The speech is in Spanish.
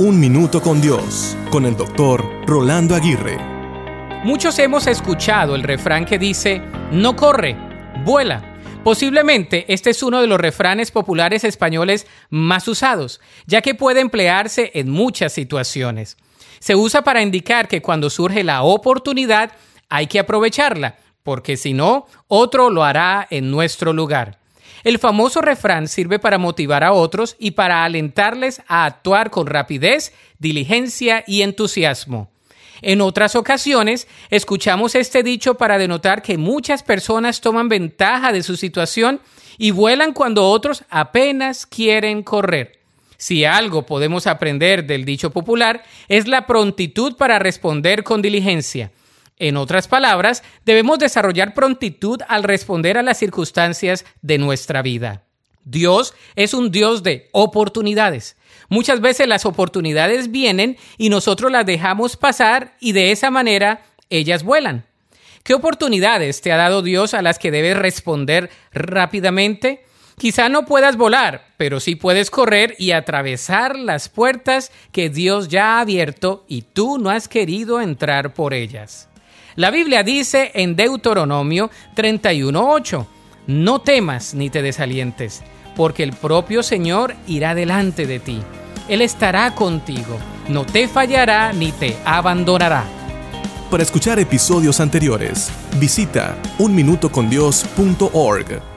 Un Minuto con Dios, con el doctor Rolando Aguirre. Muchos hemos escuchado el refrán que dice, no corre, vuela. Posiblemente este es uno de los refranes populares españoles más usados, ya que puede emplearse en muchas situaciones. Se usa para indicar que cuando surge la oportunidad hay que aprovecharla, porque si no, otro lo hará en nuestro lugar. El famoso refrán sirve para motivar a otros y para alentarles a actuar con rapidez, diligencia y entusiasmo. En otras ocasiones, escuchamos este dicho para denotar que muchas personas toman ventaja de su situación y vuelan cuando otros apenas quieren correr. Si algo podemos aprender del dicho popular es la prontitud para responder con diligencia. En otras palabras, debemos desarrollar prontitud al responder a las circunstancias de nuestra vida. Dios es un Dios de oportunidades. Muchas veces las oportunidades vienen y nosotros las dejamos pasar y de esa manera ellas vuelan. ¿Qué oportunidades te ha dado Dios a las que debes responder rápidamente? Quizá no puedas volar, pero sí puedes correr y atravesar las puertas que Dios ya ha abierto y tú no has querido entrar por ellas. La Biblia dice en Deuteronomio 31.8, no temas ni te desalientes, porque el propio Señor irá delante de ti. Él estará contigo, no te fallará ni te abandonará. Para escuchar episodios anteriores, visita unminutocondios.org.